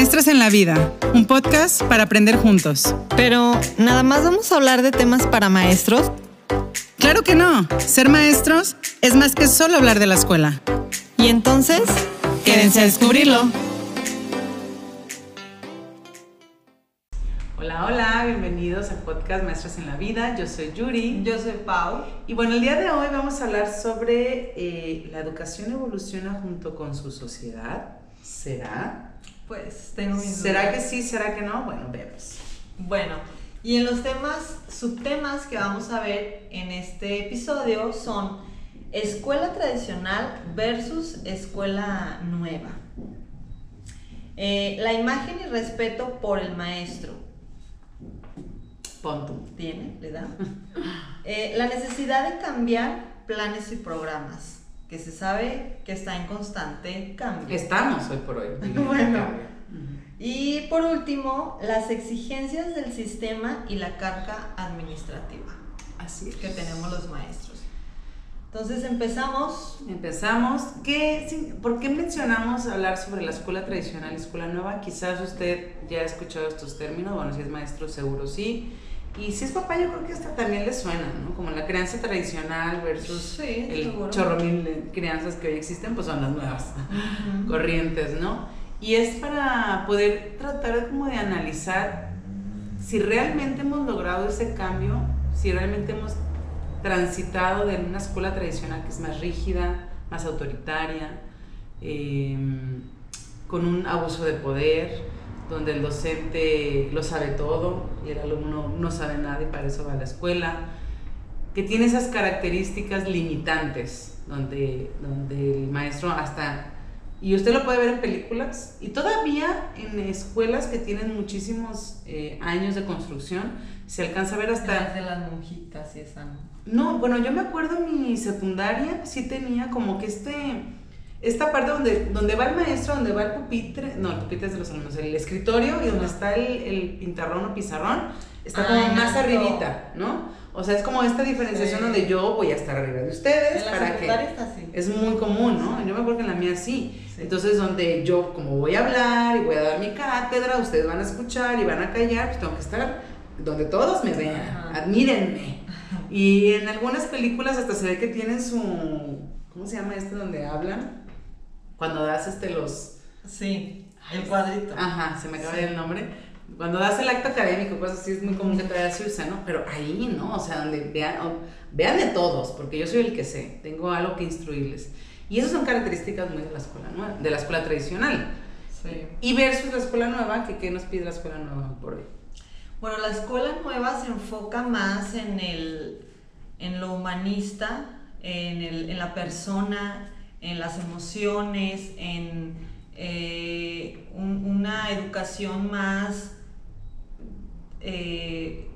Maestras en la Vida, un podcast para aprender juntos. Pero, ¿nada más vamos a hablar de temas para maestros? Claro que no. Ser maestros es más que solo hablar de la escuela. Y entonces, quédense a descubrirlo. Hola, hola, bienvenidos al podcast Maestras en la Vida. Yo soy Yuri. yo soy Pau. Y bueno, el día de hoy vamos a hablar sobre eh, la educación evoluciona junto con su sociedad. ¿Será? Pues tengo mis ¿Será dudas. que sí? ¿Será que no? Bueno, vemos. Bueno, y en los temas, subtemas que vamos a ver en este episodio son escuela tradicional versus escuela nueva. Eh, la imagen y respeto por el maestro. Pon. ¿Tiene? ¿Le da? Eh, la necesidad de cambiar planes y programas, que se sabe que está en constante cambio. Estamos hoy por hoy. Bueno. Y por último, las exigencias del sistema y la carga administrativa Así es. que tenemos los maestros. Entonces empezamos. Empezamos. ¿Qué, ¿Por qué mencionamos hablar sobre la escuela tradicional y escuela nueva? Quizás usted ya ha escuchado estos términos, bueno, si es maestro seguro sí. Y si es papá, yo creo que hasta también le suena, ¿no? Como la crianza tradicional versus Sí, el seguro. chorro mil de crianzas que hoy existen, pues son las nuevas corrientes, ¿no? Y es para poder tratar como de analizar si realmente hemos logrado ese cambio, si realmente hemos transitado de una escuela tradicional que es más rígida, más autoritaria, eh, con un abuso de poder, donde el docente lo sabe todo y el alumno no sabe nada y para eso va a la escuela, que tiene esas características limitantes, donde, donde el maestro hasta, y usted lo puede ver en películas, y todavía en escuelas que tienen muchísimos eh, años de construcción, se alcanza a ver hasta... Las de las monjitas y esa, ¿no? No, bueno, yo me acuerdo mi secundaria sí tenía como que este esta parte donde, donde va el maestro, donde va el pupitre, no, el pupitre es de los alumnos, el escritorio y donde está el, el pintarrón o pizarrón, está como Ay, más no. arribita, ¿no? O sea, es como esta diferenciación Sí. donde yo voy a estar arriba de ustedes En la para que está así. es muy común, ¿no? Yo me acuerdo que en la mía sí. Sí. Entonces, donde yo, como voy a hablar y voy a dar mi cátedra, ustedes van a escuchar y van a callar, pues tengo que estar donde todos me vean, Ajá. admírenme. Y en algunas películas hasta se ve que tienen su. ¿Cómo se llama este donde hablan? Cuando das este los. Sí, el cuadrito. Ajá, se me acaba Sí. el nombre. Cuando das el acto académico, cosas así, es muy común que se usa, ¿no? Pero ahí, ¿no? O sea, donde vean, o- vean de todos, porque yo soy el que sé, tengo algo que instruirles. Y esas son características muy de la escuela nueva, de la escuela tradicional. Sí. Y versus la escuela nueva, que qué nos pide la escuela nueva por hoy. Bueno, la escuela nueva se enfoca más en, el, en lo humanista, en, el, en la persona, en las emociones, en eh, un- una educación más, eh,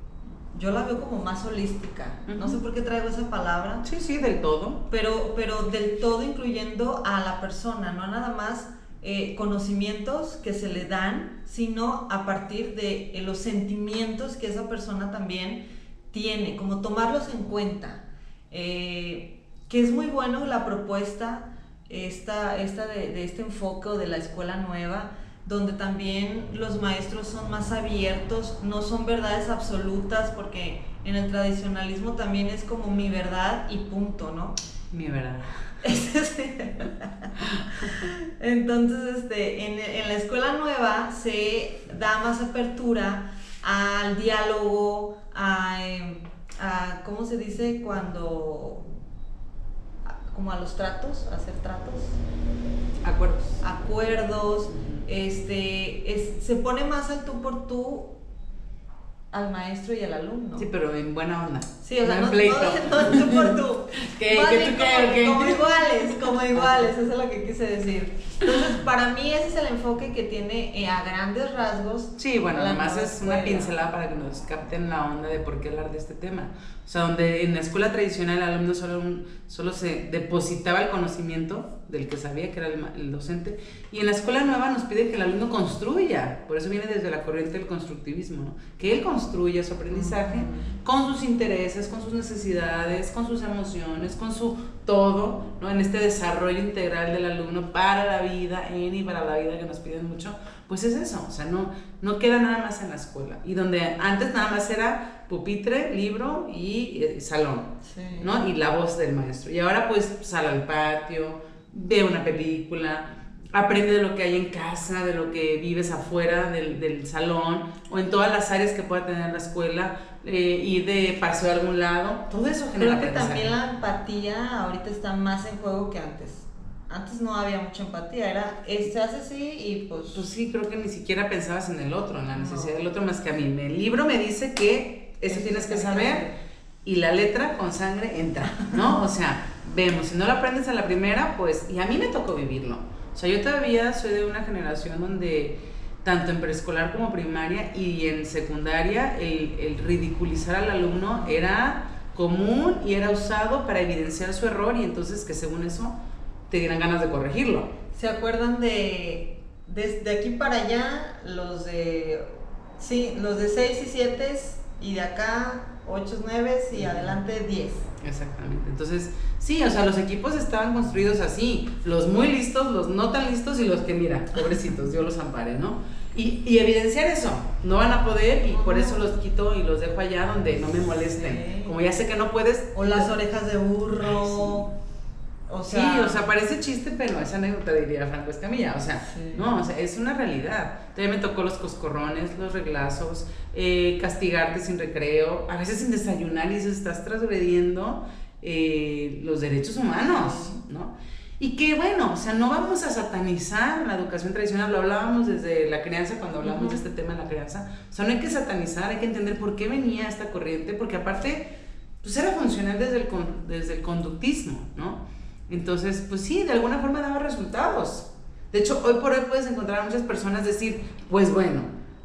yo la veo como más holística. No sé por qué traigo esa palabra, Sí, sí, del todo. pero, pero del todo incluyendo a la persona, no nada más eh, conocimientos que se le dan, sino a partir de los sentimientos que esa persona también tiene, como tomarlos en cuenta. Que es muy bueno la propuesta esta, esta de, de este enfoque o de la escuela nueva, donde también los maestros son más abiertos, no son verdades absolutas, porque en el tradicionalismo también es como mi verdad y punto, ¿no? Mi verdad. Entonces, este, en, en la escuela nueva se da más apertura al diálogo, a, em, a- ¿cómo se dice? Cuando, como a los tratos, a hacer tratos, Acuerdos. acuerdos, este, es- se pone más al tú por tú al maestro y al alumno. Sí, pero en buena onda. Sí, o sea, no, no, pleito. no tú por tú. ¿Qué- Más qué bien tú qué, como, qué? como iguales, como iguales, eso es lo que quise decir. Entonces, para mí ese es el enfoque que tiene eh, a grandes rasgos. Sí, bueno, además es una escuela. pincelada para que nos capten la onda de por qué hablar de este tema. O sea, donde en la escuela tradicional el alumno solo, un- solo se depositaba el conocimiento del que sabía que era el, el docente, y en la escuela nueva nos pide que el alumno construya, por eso viene desde la corriente del constructivismo, ¿no? que él construya su aprendizaje con sus intereses, con sus necesidades, con sus emociones, con su todo, ¿no? En este desarrollo integral del alumno para la vida, en y para la vida que nos piden mucho, pues es eso, o sea, no, no queda nada más en la escuela. Y donde antes nada más era pupitre, libro y, eh, salón, ¿no? Y la voz del maestro. Y ahora pues sale al patio, ve una película, aprende de lo que hay en casa, de lo que vives afuera del, del salón o en todas las áreas que pueda tener la escuela, eh, ir de paseo a algún lado, todo eso genera Creo que también la empatía ahorita está más en juego que antes. Antes no había mucha empatía, era, este hace así y pues... Pues sí, creo que ni siquiera pensabas en el otro, en la necesidad del otro más que a mí. El libro me dice que eso tienes que saber y la letra con sangre entra, ¿no? O sea, vemos, si no lo aprendes a la primera, pues, y a mí me tocó vivirlo o sea, yo todavía soy de una generación donde tanto en preescolar como primaria y en secundaria el, ridiculizar al alumno era común y era usado para evidenciar su error y entonces que según eso te dieran ganas de corregirlo. ¿Se acuerdan de desde aquí para allá los de sí, los de 6 y 7 y de acá 8, 9 y adelante 10? Exactamente. Entonces, sí, o sea, los equipos estaban construidos así, los muy listos, los no tan listos y los que, mira, pobrecitos, Dios los ampare, ¿no? Y, y evidenciar eso, no van a poder y por eso los quito y los dejo allá donde no me molesten. Como ya sé que no puedes. O las orejas de burro. O sea, sí, o sea, parece chiste, pero esa anécdota diría Franco Escamilla. O sea, no, o sea, es una realidad. También me tocó los coscorrones, los reglazos, eh, castigarte sin recreo, a veces sin desayunar y se estás transgrediendo eh, los derechos humanos, ¿no? Y que bueno, o sea, no vamos a satanizar la educación tradicional, lo hablábamos desde la crianza cuando hablamos de este tema de la crianza. O sea, no hay que satanizar, hay que entender por qué venía esta corriente, porque aparte, pues era funcional desde el, desde el conductismo, ¿no? Entonces, pues sí, de alguna forma daba resultados. De hecho, hoy por hoy puedes encontrar a muchas personas decir, pues bueno,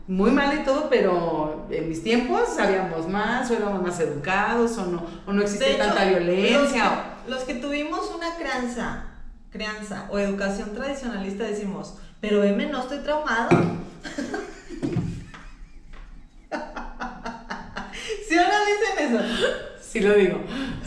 muy mal y todo, pero en mis tiempos sabíamos más, o éramos más educados, o no, o no existía tanta violencia. Los que, tuvimos una crianza, crianza o educación tradicionalista decimos, pero M no estoy traumado. ¿Sí o no dicen eso? Sí lo digo.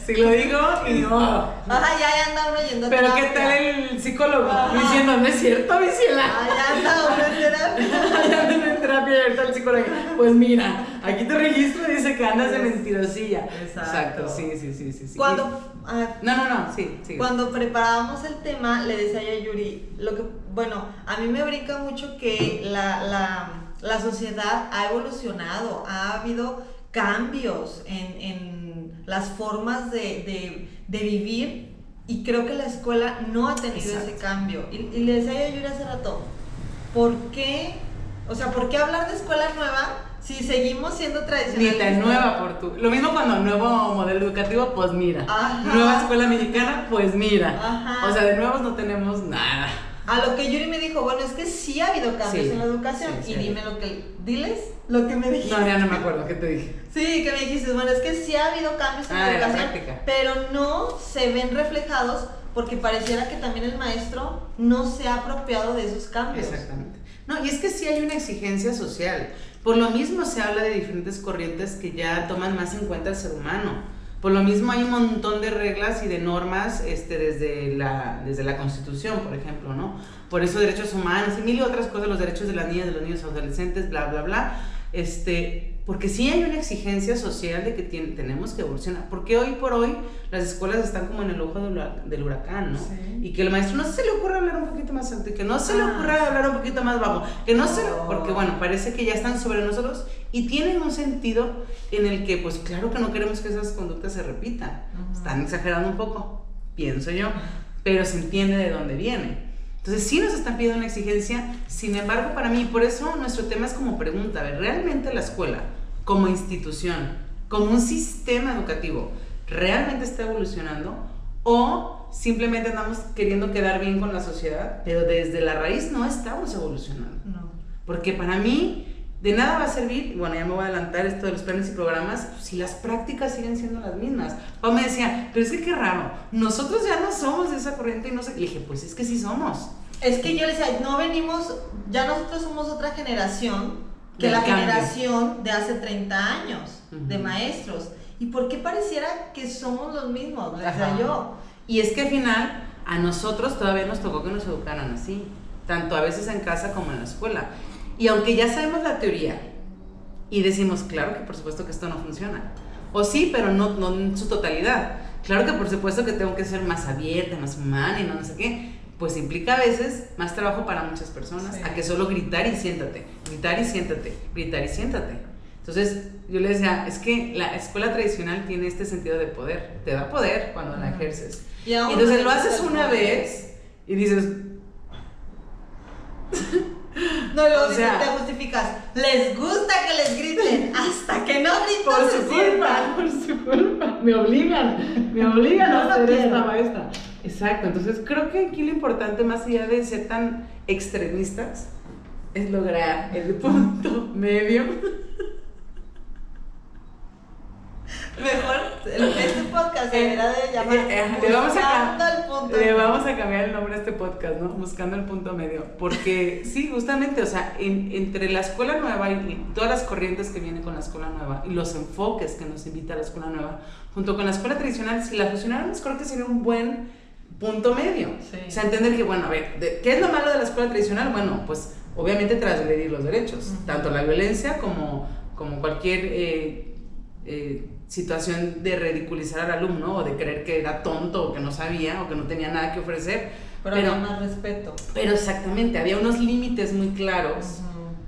Sí lo digo y no. Ajá, ya, ya anda uno yendo a Pero ¿qué tal el psicólogo? Diciendo, no es cierto, Vicela. Ah, ya anda uno en terapia. ya anda en terapia y ahorita el psicólogo. Pues mira, aquí te registro y dice que andas de mentirosilla. Exacto. sí, sí, sí, sí. Cuando. Ah, no, no, no, sí, sí. Cuando preparábamos el tema, le decía yo a Yuri, lo que, bueno, a mí me brinca mucho que la, la, la sociedad ha evolucionado, ha habido cambios en, en las formas de, de, vivir y creo que la escuela no ha tenido ese cambio. Y, le decía yo a Yuri hace rato, ¿por qué? O sea, ¿por qué hablar de escuela nueva si seguimos siendo tradicionales? Ni tan nueva por tú. Lo mismo cuando nuevo modelo educativo, pues mira. Nueva escuela mexicana, pues mira. O sea, de nuevos no tenemos nada. A lo que Yuri me dijo, bueno, es que sí ha habido cambios en la educación. y dime lo que. Diles lo que me dijiste. No, ya no me acuerdo, ¿qué te dije? Sí, que me dijiste, bueno, es que sí ha habido cambios en la ah, educación. pero no se ven reflejados porque pareciera que también el maestro no se ha apropiado de esos cambios. Exactamente. No, y es que sí hay una exigencia social. Por lo mismo se habla de diferentes corrientes que ya toman más en cuenta al ser humano. Por lo mismo hay un montón de reglas y de normas este, desde, la, desde la Constitución, por ejemplo, ¿no? Por eso derechos humanos y mil y otras cosas, los derechos de las niñas, de los niños adolescentes, bla, bla, bla. Este, porque sí hay una exigencia social de que tenemos que evolucionar. Porque hoy por hoy las escuelas están como en el ojo del huracán, ¿no? Y que el maestro no se le ocurra hablar un poquito más alto, que no se le ah. ocurra hablar un poquito más bajo, que no se porque bueno, parece que ya están sobre nosotros y tienen un sentido en el que, pues claro que no queremos que esas conductas se repitan. Están exagerando un poco, pienso yo, pero se entiende de dónde viene. Entonces sí nos están pidiendo una exigencia, sin embargo para mí, por eso nuestro tema es como pregunta, a ver, ¿realmente la escuela como institución, como un sistema educativo, realmente está evolucionando? ¿O simplemente andamos queriendo quedar bien con la sociedad, pero desde la raíz no estamos evolucionando? No. Porque para mí de nada va a servir, bueno, ya me voy a adelantar esto de los planes y programas, si las prácticas siguen siendo las mismas. O me decía, pero es que qué raro, nosotros ya no somos de esa corriente y no sé. Le dije, pues es que sí somos. Es que yo le decía, no venimos, ya nosotros somos otra generación que la generación de hace 30 años, de maestros. ¿Y por qué pareciera que somos los mismos? Le decía yo. Y es que al final a nosotros todavía nos tocó que nos educaran así, tanto a veces en casa como en la escuela. Y aunque ya sabemos la teoría y decimos, claro que por supuesto que esto no funciona, o sí, pero no, no en su totalidad. Claro que por supuesto que tengo que ser más abierta, más humana y no, no sé qué, pues implica a veces más trabajo para muchas personas a que solo gritar y siéntate, gritar y siéntate, gritar y siéntate. Entonces yo le decía, es que la escuela tradicional tiene este sentido de poder, te da poder cuando la ejerces. Y, entonces lo haces una vez y dices... No, luego o sea, te justificas. Les gusta que les griten hasta que no griten. Por su culpa, por su culpa. Me obligan, me obligan a hacer esta maestra. Exacto, entonces creo que aquí lo importante, más allá de ser tan extremistas, es lograr el punto medio Mejor, este podcast deberá de llamar eh, eh, le vamos a, el punto Le vamos a cambiar el nombre a este podcast, ¿no? Buscando el punto medio. Porque sí, justamente, o sea, entre la escuela nueva y, todas las corrientes que vienen con la escuela nueva y los enfoques que nos invita a la escuela nueva, junto con la escuela tradicional, si la fusionáramos, creo que sería un buen punto medio. O sea, entender que, bueno, a ver, ¿qué es lo malo de la escuela tradicional? Bueno, pues obviamente transgredir los derechos, tanto la violencia como, como cualquier... Eh, eh, situación de ridiculizar al alumno o de creer que era tonto o que no sabía o que no tenía nada que ofrecer. Pero, había más respeto. Pero exactamente, había unos límites muy claros.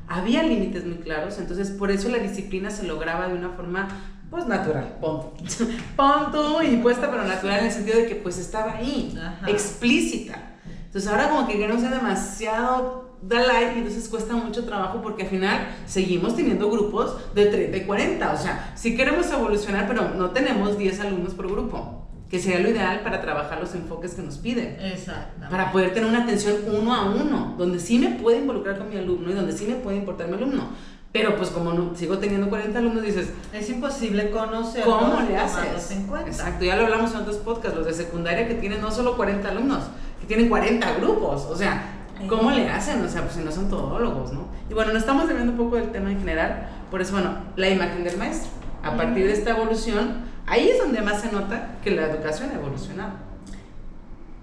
Había límites muy claros, entonces por eso la disciplina se lograba de una forma pues natural, punto. punto y puesta pero natural en el sentido de que pues estaba ahí, explícita. Entonces ahora como que no sea demasiado da like y entonces cuesta mucho trabajo porque al final seguimos teniendo grupos de 30 y 40. O sea, sí queremos evolucionar, pero no tenemos 10 alumnos por grupo, que sería lo ideal para trabajar los enfoques que nos piden. Exacto. Para poder tener una atención uno a uno, donde sí me puede involucrar con mi alumno y donde sí me puede importar mi alumno. Pero pues como no, sigo teniendo 40 alumnos, dices... Es imposible conocer cómo le haces. En cuenta. Exacto, ya lo hablamos en otros podcasts, los de secundaria que tienen no solo 40 alumnos, que tienen 40 grupos. O sea, ¿Cómo le hacen? O sea, pues si no son todólogos, ¿no? Y bueno, nos estamos viendo un poco del tema en general, por eso, bueno, la imagen del maestro. A partir de esta evolución, ahí es donde más se nota que la educación ha evolucionado.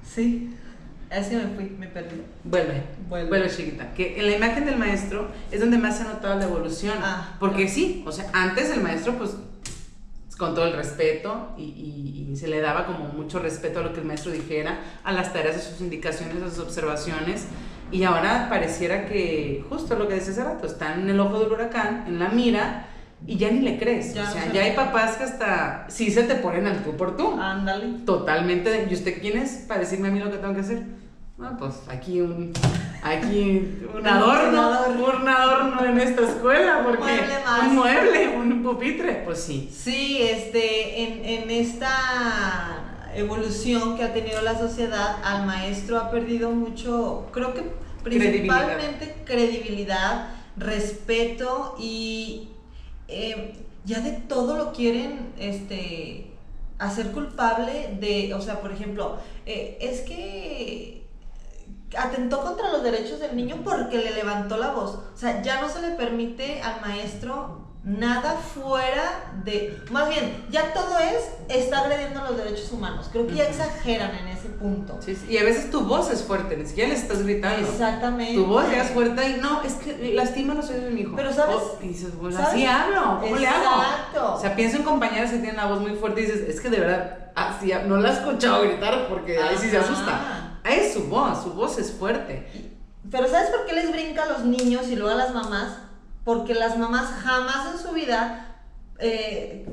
Sí, así me fui, me perdí. Vuelve, vuelve, vuelve chiquita. Que en la imagen del maestro es donde más se ha notado la evolución. Ah, porque sí, o sea, antes el maestro, pues con todo el respeto y, y, se le daba como mucho respeto a lo que el maestro dijera, a las tareas, a sus indicaciones, a sus observaciones. Y ahora pareciera que, justo lo que decía hace rato, está en el ojo del huracán, en la mira, y ya ni le crees. o sea, ya hay papás que hasta sí se te ponen al tú por tú. Ándale. Totalmente. ¿Y usted quién es para decirme a mí lo que tengo que hacer? Ah, pues aquí un, aquí un adorno, un adorno en esta escuela, porque un mueble, un pupitre, pues sí. Sí, este, en, en esta evolución que ha tenido la sociedad, al maestro ha perdido mucho, creo que principalmente credibilidad, respeto y eh, ya de todo lo quieren, este, hacer culpable de, o sea, por ejemplo, eh, es que atentó contra los derechos del niño porque le levantó la voz. O sea, ya no se le permite al maestro nada fuera de... Más bien, ya todo es, está agrediendo los derechos humanos. Creo que ya exageran en ese punto. Sí, y a veces tu voz es fuerte, ni siquiera le estás gritando. Exactamente. Tu voz ya es fuerte y no, es que lastima los oídos de mi hijo. Pero sabes... y dices, bueno, así hablo, ¿cómo le hago? Exacto. O sea, pienso en compañeras que tienen la voz muy fuerte y dices, es que de verdad, así, no la he escuchado gritar porque ahí sí se asusta. Es su voz, su voz es fuerte. Pero ¿sabes por qué les brinca a los niños y luego a las mamás? Porque las mamás jamás en su vida eh,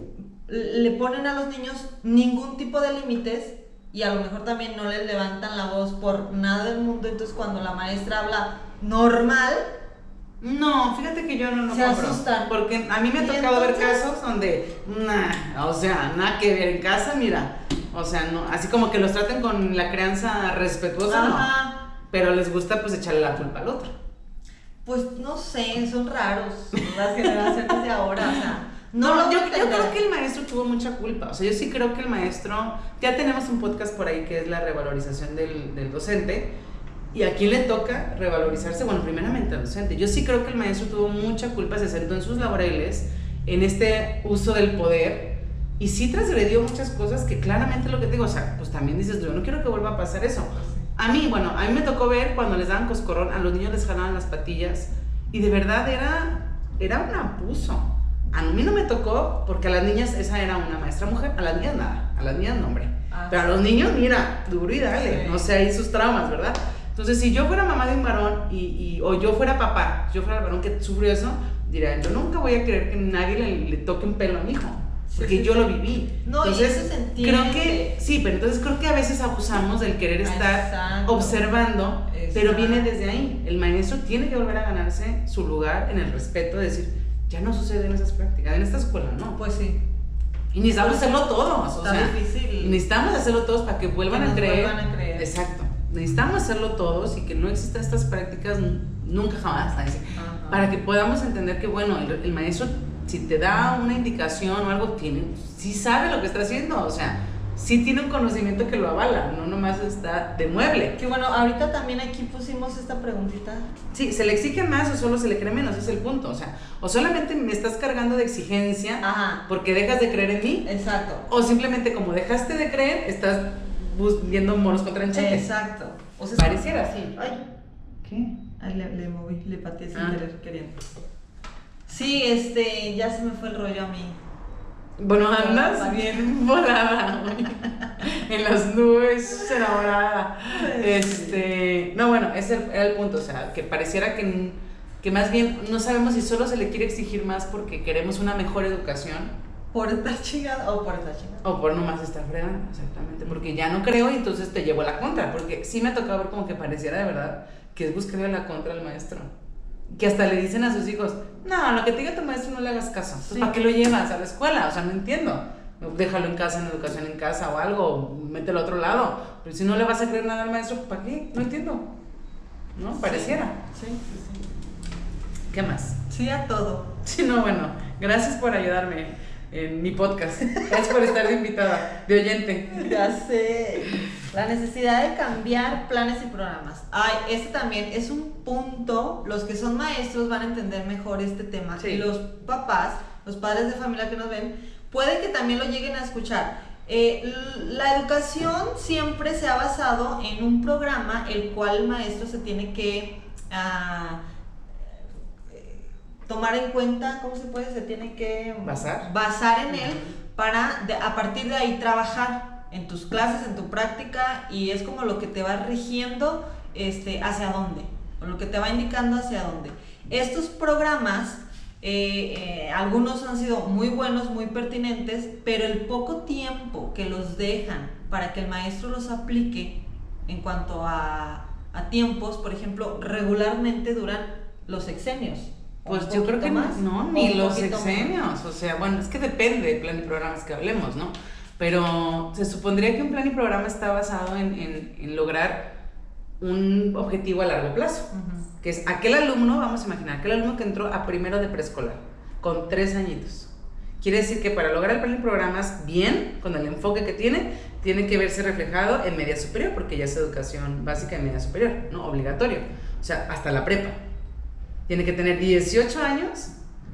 le ponen a los niños ningún tipo de límites y a lo mejor también no les levantan la voz por nada del mundo. Entonces cuando la maestra habla normal, no, fíjate que yo no lo Se asustan. Porque a mí me ha tocado ver casos donde, nah, o sea, nada que ver en casa, mira. O sea, no, así como que los traten con la crianza respetuosa, no. Pero les gusta pues echarle la culpa al otro. Pues no sé, son raros las generaciones de ahora, o sea. No, yo, yo, creo que el maestro tuvo mucha culpa. O sea, yo sí creo que el maestro. Ya tenemos un podcast por ahí que es la revalorización del, del docente ¿Y a quién le toca revalorizarse? Bueno, primeramente al docente. Yo sí creo que el maestro tuvo mucha culpa, se sentó en sus laureles, en este uso del poder, Y sí transgredió muchas cosas que claramente lo que te digo, o sea, pues también dices, yo no quiero que vuelva a pasar eso. A mí, bueno, a mí me tocó ver cuando les daban coscorrón, a los niños les jalaban las patillas y de verdad era, era un abuso. A mí no me tocó porque a las niñas esa era una maestra mujer, a las niñas nada, a las niñas no, hombre. Ah, Pero a los niños, mira, duro y dale, Sí. no sé, ahí sus traumas, ¿verdad? Entonces, si yo fuera mamá de un varón y, y- o yo fuera papá, si yo fuera el varón que sufrió eso, diría, yo nunca voy a querer que nadie le, le toque un pelo a mi hijo, Sí, porque sí, yo sí. lo viví. No, y entonces, eso se entiende. creo que, sí, pero entonces creo que a veces abusamos del querer estar Exacto. observando, pero Exacto. viene desde ahí. El maestro tiene que volver a ganarse su lugar en el respeto, de decir, ya no suceden esas prácticas, en esta escuela no. Pues sí. Y necesitamos hacerlo todos, o sea, difícil. necesitamos hacerlo todos para que vuelvan Que a creer. vuelvan a creer. Exacto. Necesitamos hacerlo todos y que no existan estas prácticas nunca jamás, para que podamos entender que, bueno, el, el maestro, si te da una indicación o algo, tiene, sí sabe lo que está haciendo, o sea, sí tiene un conocimiento que lo avala, no nomás está de mueble. Que bueno, ahorita también aquí pusimos esta preguntita. Sí, ¿se le exige más o solo se le cree menos? Ese es el punto, o sea, o solamente me estás cargando de exigencia Ajá. porque dejas de creer en mí, Exacto. o simplemente como dejaste de creer, estás viendo monos contra enchetes. Exacto. O sea, Pareciera así. Ay, ¿Qué? ay, le, le moví, le pateé sin Ah. querer, queriendo. Sí, este, ya se me fue el rollo a mí. Bueno, andas bien volada, en las nubes, enamorada. Este, no, bueno, ese era el punto, o sea, que pareciera que, que más bien no sabemos si solo se le quiere exigir más porque queremos una mejor educación Por estar chingada o por estar chingada. o por nomás estar fregando, exactamente, porque ya no creo y entonces te llevo a la contra, porque sí me ha tocado ver como que pareciera de verdad que es buscarle la contra al maestro. Que hasta le dicen a sus hijos, no, lo que te diga tu maestro no le hagas caso. Sí. ¿Para qué lo llevas a la escuela? O sea, no entiendo. Déjalo en casa, en educación en casa o algo, mételo a otro lado. Pero si no le vas a creer nada al maestro, ¿para qué? No entiendo. ¿No? Pareciera. Sí, sí, sí. ¿Qué más? Sí, a todo. Sí, no, bueno, gracias por ayudarme en mi podcast. Gracias por estar de invitada, de oyente. Ya sé. La necesidad de cambiar planes y programas. Ay, este también es un punto. Los que son maestros van a entender mejor este tema. Sí. Y los papás, los padres de familia que nos ven, puede que también lo lleguen a escuchar. Eh, la educación siempre se ha basado en un programa el cual el maestro se tiene que eh, tomar en cuenta, ¿cómo se puede? Se tiene que Basar. basar en él para de- a partir de ahí trabajar en tus clases, en tu práctica y es como lo que te va rigiendo este, hacia dónde, o lo que te va indicando hacia dónde. Estos programas, eh, eh, algunos han sido muy buenos, muy pertinentes, pero el poco tiempo que los dejan para que el maestro los aplique en cuanto a, a tiempos, por ejemplo, regularmente duran los sexenios. Pues yo creo que más, no, ni los sexenios. O sea, bueno, es que depende del plan y programas que hablemos, ¿no? Pero se supondría que un plan y programa está basado en, en- en lograr un objetivo a largo plazo. Que es aquel alumno, vamos a imaginar, aquel alumno que entró a primero de preescolar, con tres añitos. Quiere decir que para lograr el plan y programas bien, con el enfoque que tiene, tiene que verse reflejado en media superior, porque ya es educación básica en media superior, ¿no? Obligatorio. O sea, hasta la prepa. Tiene que tener 18 años,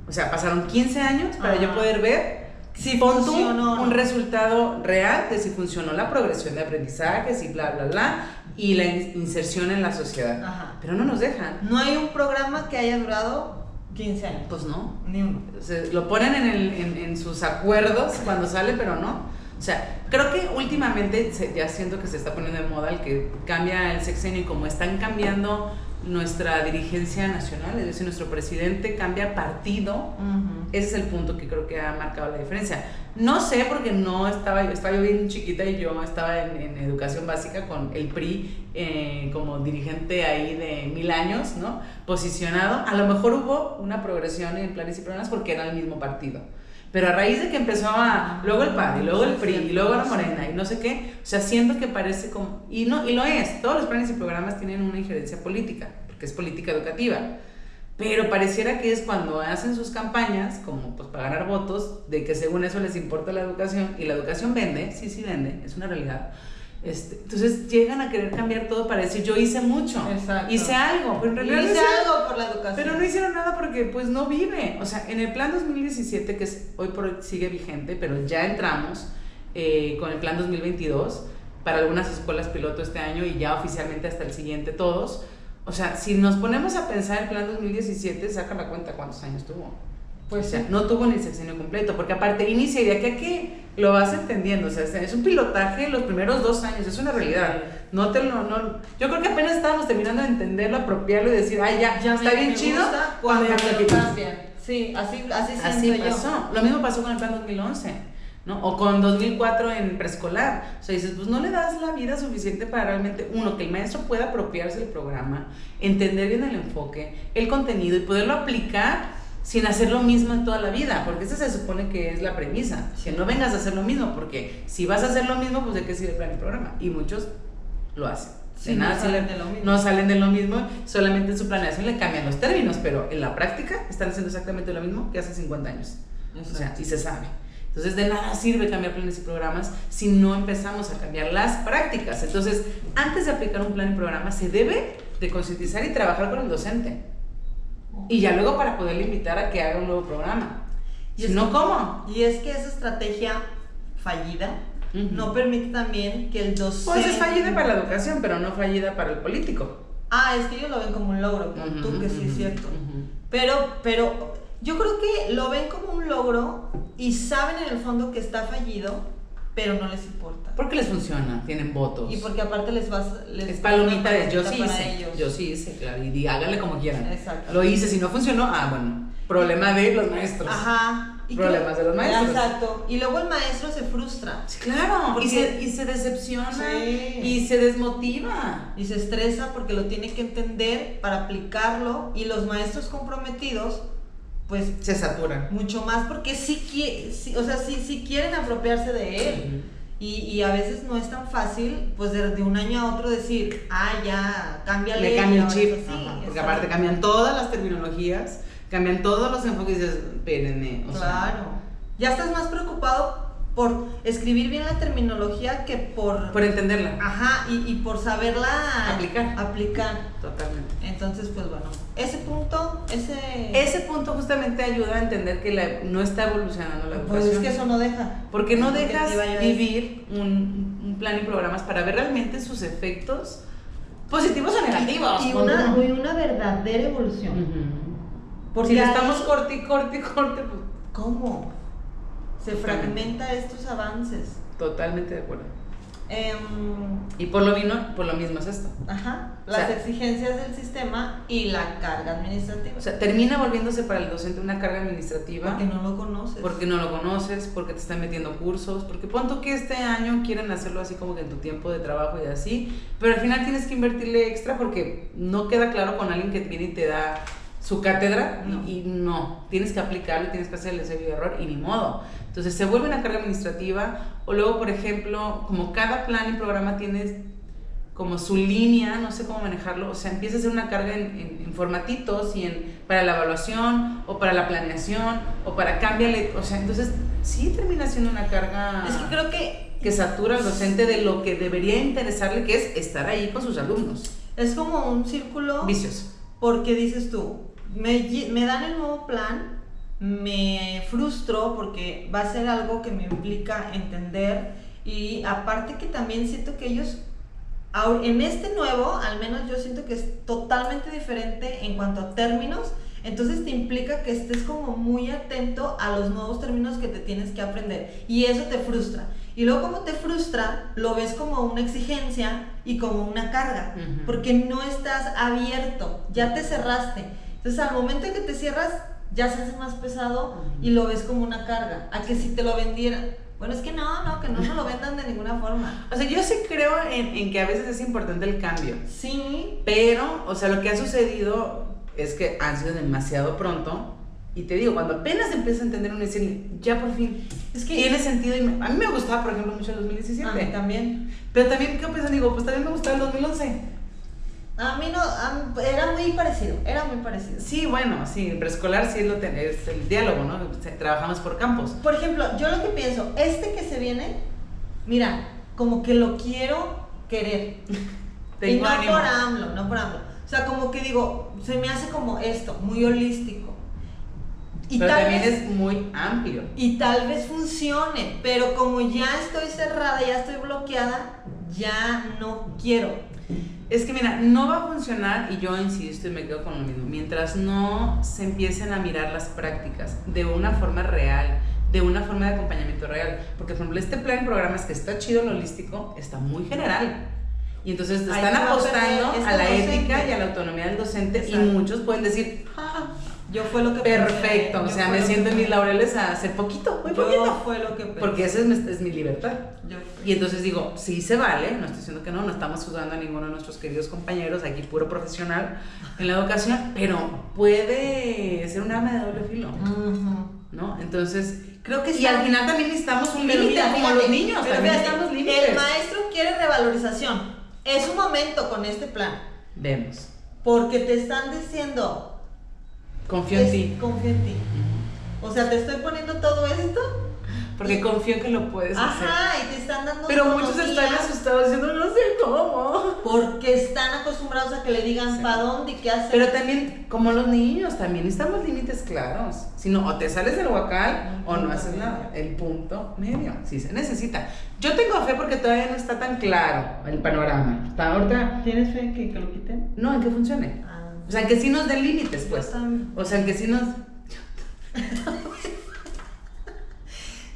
o sea, pasaron 15 años para yo Ajá. poder ver Si pon tú un resultado real de si funcionó la progresión de aprendizajes y bla, bla, bla, y la in- inserción en la sociedad. Ajá. Pero no nos dejan. No hay un programa que haya durado 15 años. Pues no. Ni uno. Se- lo ponen en, el- en- en sus acuerdos cuando sale, pero no. O sea, creo que últimamente se- ya siento que se está poniendo de moda el que cambia el sexenio y como están cambiando nuestra dirigencia nacional, es decir, nuestro presidente cambia partido, ese es el punto que creo que ha marcado la diferencia. No sé porque no estaba, estaba yo bien chiquita y yo estaba en, en educación básica con el PRI eh, como dirigente ahí de mil años, ¿no? Posicionado. A lo mejor hubo una progresión en planes y programas porque era el mismo partido. Pero a raíz de que empezó a, luego el PAN, y luego el PRI, y luego la Morena, y no sé qué, o sea, siento que parece como, y no, y lo es, todos los planes y programas tienen una injerencia política, porque es política educativa. Pero pareciera que es cuando hacen sus campañas, como pues para ganar votos, de que según eso les importa la educación, y la educación vende, sí, sí vende, es una realidad. Este, entonces llegan a querer cambiar todo para decir yo hice mucho, Exacto. hice algo, pero en realidad no hice hicieron- algo por la educación. pero no hicieron nada porque pues no vive. O sea, en el plan 2017, que es, hoy por hoy sigue vigente, pero ya entramos eh, con el plan 2022 para algunas escuelas piloto este año y ya oficialmente hasta el siguiente todos. O sea, si nos ponemos a pensar el plan 2017, saca la cuenta cuántos años tuvo. Pues o sea, sí. no tuvo ni sexenio completo, porque aparte inicia y de aquí a que lo vas entendiendo, o sea, es un pilotaje los primeros dos años, es una realidad. No te lo, no, yo creo que apenas estábamos terminando de entenderlo, apropiarlo y decir, ay, ya, Ya está me- bien me chido. cuando. Sí, así, así, Así siento yo. pasó. Lo mismo pasó con el plan 2011, ¿no? O con 2004 en preescolar. O sea, dices, pues no le das la vida suficiente para realmente, uno, que el maestro pueda apropiarse del programa, entender bien el enfoque, el contenido y poderlo aplicar sin hacer lo mismo en toda la vida, porque esa se supone que es la premisa, que no vengas a hacer lo mismo, porque si vas a hacer lo mismo, pues de qué sirve el plan y programa. Y muchos lo hacen. De Sí, no nada salen sirve- de lo mismo. No salen de lo mismo, solamente en su planeación le cambian los términos, pero en la práctica están haciendo exactamente lo mismo que hace 50 años. O sea, y se sabe. Entonces, de nada sirve cambiar planes y programas si no empezamos a cambiar las prácticas. Entonces, antes de aplicar un plan y programa, se debe de concientizar y trabajar con el docente. Y ya luego para poderle invitar a que haga un nuevo programa. Y si no, que- ¿cómo? Y es que esa estrategia fallida no permite también que el docente... Pues es fallida para la educación, pero no fallida para el político. Ah, es que ellos lo ven como un logro, como tú, que sí es cierto. Pero, pero yo creo que lo ven como un logro y saben en el fondo que está fallido, pero no les importa. Porque les funciona, tienen votos. Y porque aparte les vas... Les es palomita de yo sí hice. ellos. Yo sí hice, claro. Y di- háganle como quieran. Exacto. Lo hice, si no funcionó, ah, bueno. Problema de los maestros. Ajá. Y Problemas de los maestros. Exacto. Y luego el maestro se frustra. Sí, claro. Y, se, y se decepciona. Sí. Y se desmotiva. y se estresa porque lo tiene que entender para aplicarlo y los maestros comprometidos pues Se saturan. mucho más porque sí, sí o sea sí, sí quieren apropiarse de él y, y a veces no es tan fácil pues de, de un año a otro decir ah ya cámbiale Le cambia el chip. es así", Ajá, porque aparte cambian todas las terminologías, cambian todos los enfoques y dices, espérenme. O sea, claro ya estás más preocupado por escribir bien la terminología que por, por entenderla. ajá y, y por saberla Aplicar. aplicar Totalmente. Entonces pues bueno ese punto ese Ese punto justamente ayuda a entender que la- no está evolucionando la educación. Pues es que eso no deja. Porque no dejas vivir un, un plan y programas para ver realmente sus efectos positivos o negativos. Y una, y una verdadera evolución. Porque si le estamos corte y corte y corte, pues ¿Cómo? Se fragmenta estos avances. totalmente de acuerdo. Em, Y por lo, vino, por lo mismo es esto. ajá, O las sea- exigencias del sistema y la carga administrativa. O sea, termina volviéndose para el docente una carga administrativa. porque no lo conoces. Porque no lo conoces, porque te están metiendo cursos, porque punto que este año quieren hacerlo así como que en tu tiempo de trabajo y así, pero al final tienes que invertirle extra porque no queda claro con alguien que viene y te da su cátedra y- No. Y, no, tienes que aplicarlo, tienes que hacer el ensayo y error y ni modo. Entonces se vuelve una carga administrativa o luego, por ejemplo, como cada plan y programa tienes como su línea, no sé cómo manejarlo, o sea, empieza a ser una carga en, en- en formatitos y en, para la evaluación o para la planeación o para cámbiale, o sea, entonces sí termina siendo una carga Es que creo que que satura al docente de lo que debería interesarle, que es estar ahí con sus alumnos. es como un círculo. Vicioso. Porque dices tú, me, dan el nuevo plan, me frustro porque va a ser algo que me implica entender y aparte que también siento que ellos, en este nuevo, al menos yo siento que es totalmente diferente en cuanto a términos, entonces te implica que estés como muy atento a los nuevos términos que te tienes que aprender y eso te frustra. Y luego como te frustra, lo ves como una exigencia y como una carga, porque no estás abierto, ya te cerraste. Entonces al momento en que te cierras, ya se hace más pesado y lo ves como una carga. A que si te lo vendieran, bueno, es que no, no, que no se lo vendan de ninguna forma. O sea, yo sí creo en, en que a veces es importante el cambio, Sí, pero, o sea, lo que ha sucedido es que han sido demasiado pronto. Y te digo, cuando apenas empieza a entender uno y decir, ya por fin, es que tiene sentido. Y me- a mí me gustaba, por ejemplo, mucho el 2017. a mí también. Pero también, ¿qué piensan? Digo, pues también me gustaba el 2011. A mí no, a era muy parecido, era muy parecido. Sí, bueno, sí, preescolar sí es, lo ten- es el diálogo, ¿no? Trabajamos por campos. Por ejemplo, yo lo que pienso, este que se viene, mira, como que lo quiero querer. y no por AMLO, no por AMLO. O sea, como que digo, se me hace como esto, muy holístico. Y pero también es muy amplio. Y tal vez funcione, pero como ya estoy cerrada, ya estoy bloqueada, ya no quiero. Es que mira, no va a funcionar, y yo insisto y me quedo con lo mismo, mientras no se empiecen a mirar las prácticas de una forma real, de una forma de acompañamiento real. Porque, por ejemplo, este plan de programas que está chido, lo holístico, está muy general. Y entonces están apostando a la ética y a la autonomía del docente y muchos pueden decir, ah, yo fue lo que Perfecto, o sea, me siento en mis laureles a hacer poquito, muy poquito. fue lo que Porque esa es, es mi libertad. y entonces digo, sí se vale, no estoy diciendo que no, no estamos juzgando a ninguno de nuestros queridos compañeros, aquí puro profesional en la educación, pero puede ser un arma de doble filo, ¿no? Entonces, creo que sí. Y al final también necesitamos un límite, como los niños, también necesitamos límites. El maestro quiere revalorización, es un momento con este plan. Vemos. Porque te están diciendo. Confío en ti. Confío en ti. O sea, te estoy poniendo todo esto porque confío que lo puedes hacer. Ajá, y te están dando Pero muchos están asustados diciendo, no sé cómo. Porque están acostumbrados a que le digan para dónde y qué hacer. Pero también, como los niños, también estamos límites claros. Si no, o te sales del huacal o no haces nada. El punto medio, si se necesita. Yo tengo fe porque todavía no está tan claro el panorama. Hasta ahorita. ¿Tienes fe en que, que lo quiten? No, en que funcione. Ah. O sea, que sí nos den límites, pues. O sea, que sí nos.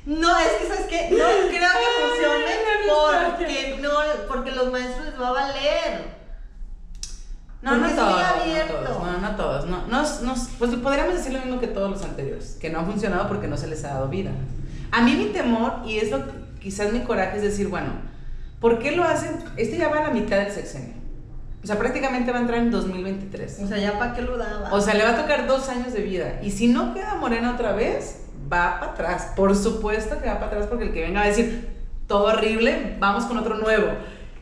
No, es que sabes que no creo que funcione porque no, porque los maestros les va a valer. No, no todos, no todos, no, no todos, no, no, pues podríamos decir lo mismo que todos los anteriores, que no han funcionado porque no se les ha dado vida. A mí mi temor, y es lo quizás mi coraje, es decir, bueno, ¿por qué lo hacen? Este ya va a la mitad del sexenio. O sea, prácticamente va a entrar en 2023. O sea, ya para qué lo daba. O sea, le va a tocar dos años de vida. Y si no queda morena otra vez, va para atrás. Por supuesto que va para atrás porque el que venga va a decir, todo horrible, vamos con otro nuevo.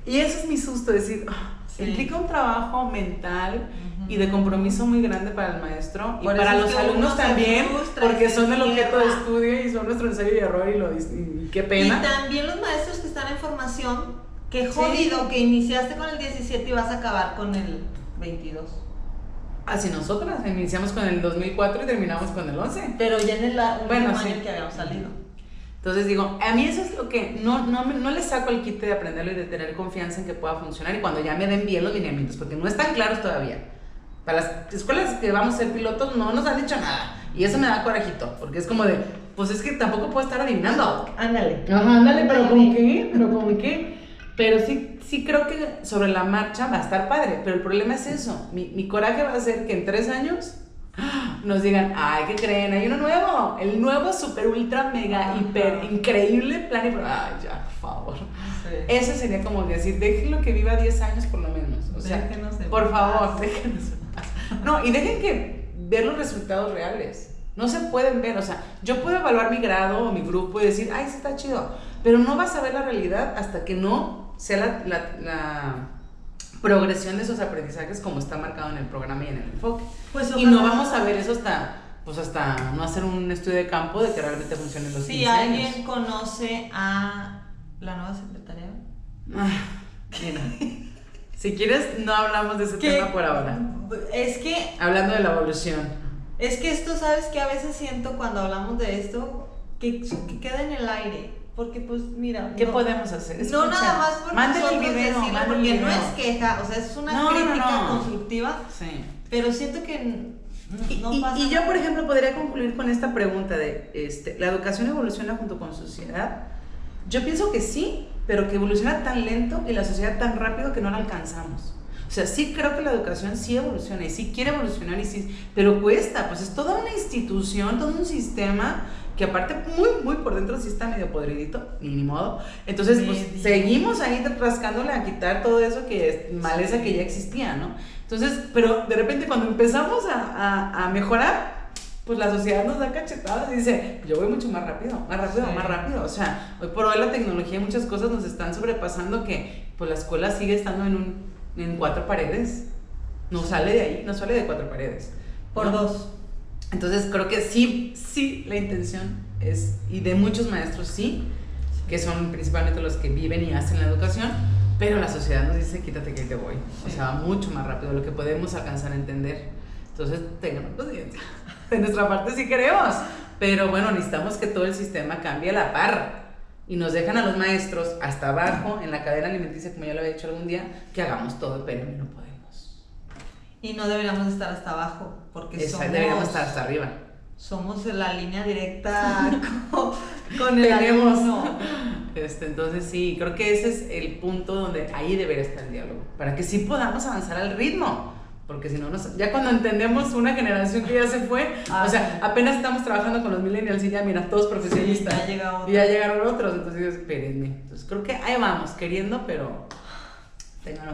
Y eso es mi susto, decir, ah, implica un trabajo mental y de compromiso muy grande para el maestro y para los alumnos también, porque son el objeto de estudio y son nuestro ensayo y error y, lo, y, qué pena. Y también los maestros que están en formación, qué jodido que iniciaste con el 17 y vas a acabar con el 22. Así nosotras, iniciamos con el 2004 y terminamos con el 11. Pero ya en el bueno, año que habíamos salido. Entonces digo, a mí eso es lo que no, no, no le saco el kit de aprenderlo y de tener confianza en que pueda funcionar y cuando ya me den bien los lineamientos, porque no están claros todavía. Para las escuelas que vamos a ser pilotos no nos han dicho nada. Y eso me da corajito, porque es como de, pues es que tampoco puedo estar adivinando. Ándale. Ajá, ándale, pero como que, pero como que. Pero sí, sí creo que sobre la marcha va a estar padre, pero el problema es eso. Mi, mi coraje va a ser que en tres años nos digan, ay, ¿qué creen? Hay uno nuevo, el nuevo super ultra mega hiper increíble plan y ay, ya, por favor. Eso sería como decir, déjenlo que viva 10 años por lo menos. O sea, por favor, déjenos No, y dejen que ver los resultados reales. No se pueden ver, o sea, yo puedo evaluar mi grado o mi grupo y decir, ay, sí está chido, pero no vas a ver la realidad hasta que no sea la, progresión de esos aprendizajes como está marcado en el programa y en el enfoque. Pues y no vamos a ver eso hasta pues hasta no hacer un estudio de campo de que realmente funcione los Si alguien conoce a la nueva secretaria. Ah, si quieres, no hablamos de ese tema por ahora. Es que. Hablando de la evolución. Es que esto, ¿sabes que A veces siento cuando hablamos de esto que, que queda en el aire. Porque pues mira, ¿qué podemos hacer? No nada más por nosotros el video, porque no es queja, o sea, es una crítica constructiva. Sí. Pero siento que no, y, pasa y, yo, por ejemplo, podría concluir con esta pregunta de, este, ¿la educación evoluciona junto con sociedad? Yo pienso que sí, pero que evoluciona tan lento y la sociedad tan rápido que no la alcanzamos. O sea, sí creo que la educación sí evoluciona y sí quiere evolucionar, y sí, pero cuesta, pues es toda una institución, todo un sistema que aparte muy, muy por dentro sí está medio podridito, ni modo. Entonces, pues seguimos ahí rascándole a quitar todo eso que es maleza que ya existía, ¿no? Entonces, pero de repente cuando empezamos a, a, mejorar, pues la sociedad nos da cachetadas y dice, yo voy mucho más rápido, más rápido, más rápido. O sea, hoy por hoy la tecnología y muchas cosas nos están sobrepasando que pues la escuela sigue estando en, un, en cuatro paredes. No sale de ahí, no sale de cuatro paredes. Por dos. Entonces creo que sí, sí, la intención es, y de muchos maestros sí, que son principalmente los que viven y hacen la educación, pero la sociedad nos dice, quítate que te voy. O sea, mucho más rápido de lo que podemos alcanzar a entender. Entonces, tengamos paciencia. De nuestra parte sí queremos, pero bueno, necesitamos que todo el sistema cambie a la par. Y nos dejan a los maestros hasta abajo en la cadena alimenticia, como ya lo había dicho algún día, que hagamos todo, pero no podemos. Y no deberíamos estar hasta abajo, porque Esa- somos, deberíamos estar hasta arriba. somos la línea directa con, con el Tenemos. alumno. Este, entonces sí, creo que ese es el punto donde ahí debería estar el diálogo, para que sí podamos avanzar al ritmo. Porque si no, nos- ya cuando entendemos una generación que ya se fue, Ah, o sea, apenas estamos trabajando con los millennials y ya, mira, todos profesionistas. Sí, ya. Y ya llegaron otros, entonces espérenme. Entonces creo que ahí vamos, queriendo, pero...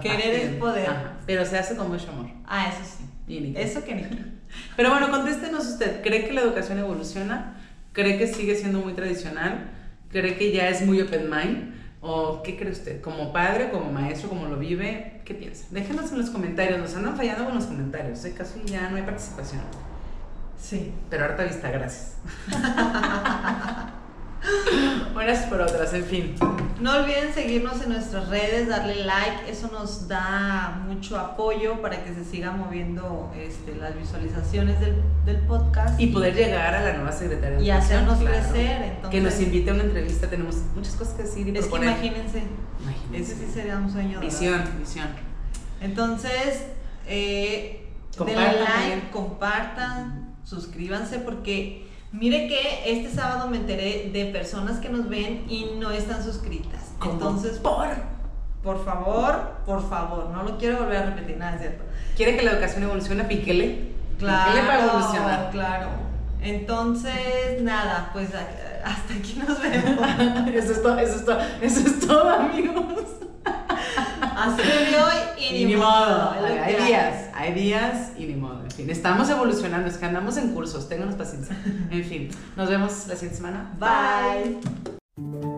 Querer es poder. Ajá, pero se hace con mucho amor. Ah, eso sí. Ni- Eso que ni. Pero bueno, contéstenos usted, ¿cree que la educación evoluciona? ¿Cree que sigue siendo muy tradicional? ¿Cree que ya es muy open mind? ¿O qué cree usted? ¿Como padre, como maestro, como lo vive? ¿Qué piensa? Déjenos en los comentarios, nos andan fallando con los comentarios, ¿eh? casi ya no hay participación. Sí. Pero harta vista, gracias. Buenas por otras, en fin. No olviden seguirnos en nuestras redes, darle like, eso nos da mucho apoyo para que se sigan moviendo este, las visualizaciones del, del podcast Y poder llegar a la nueva secretaria y hacernos claro. crecer. Entonces, Que nos invite a una entrevista, tenemos muchas cosas que decir y Es que proponer. imagínense, Imagínense. ese sí sería un sueño. ¿verdad? Visión, visión. Entonces, eh, denle like, compartan, suscríbanse porque mire que este sábado me enteré de personas que nos ven y no están suscritas. ¿Cómo? Entonces, por, por favor, por favor, no lo quiero volver a repetir, nada, es cierto. ¿Quiere que la educación evolucione? Píquele. Claro, Píquele para evolucionar. claro. Entonces, nada, pues hasta aquí nos vemos. Eso es todo, eso es todo, eso es todo, amigos. Así de hoy y, ni modo. hay. días, hay días y ni modo. En fin, estamos evolucionando, es que andamos en cursos, ténganos paciencia. En fin, nos vemos la siguiente semana. Bye.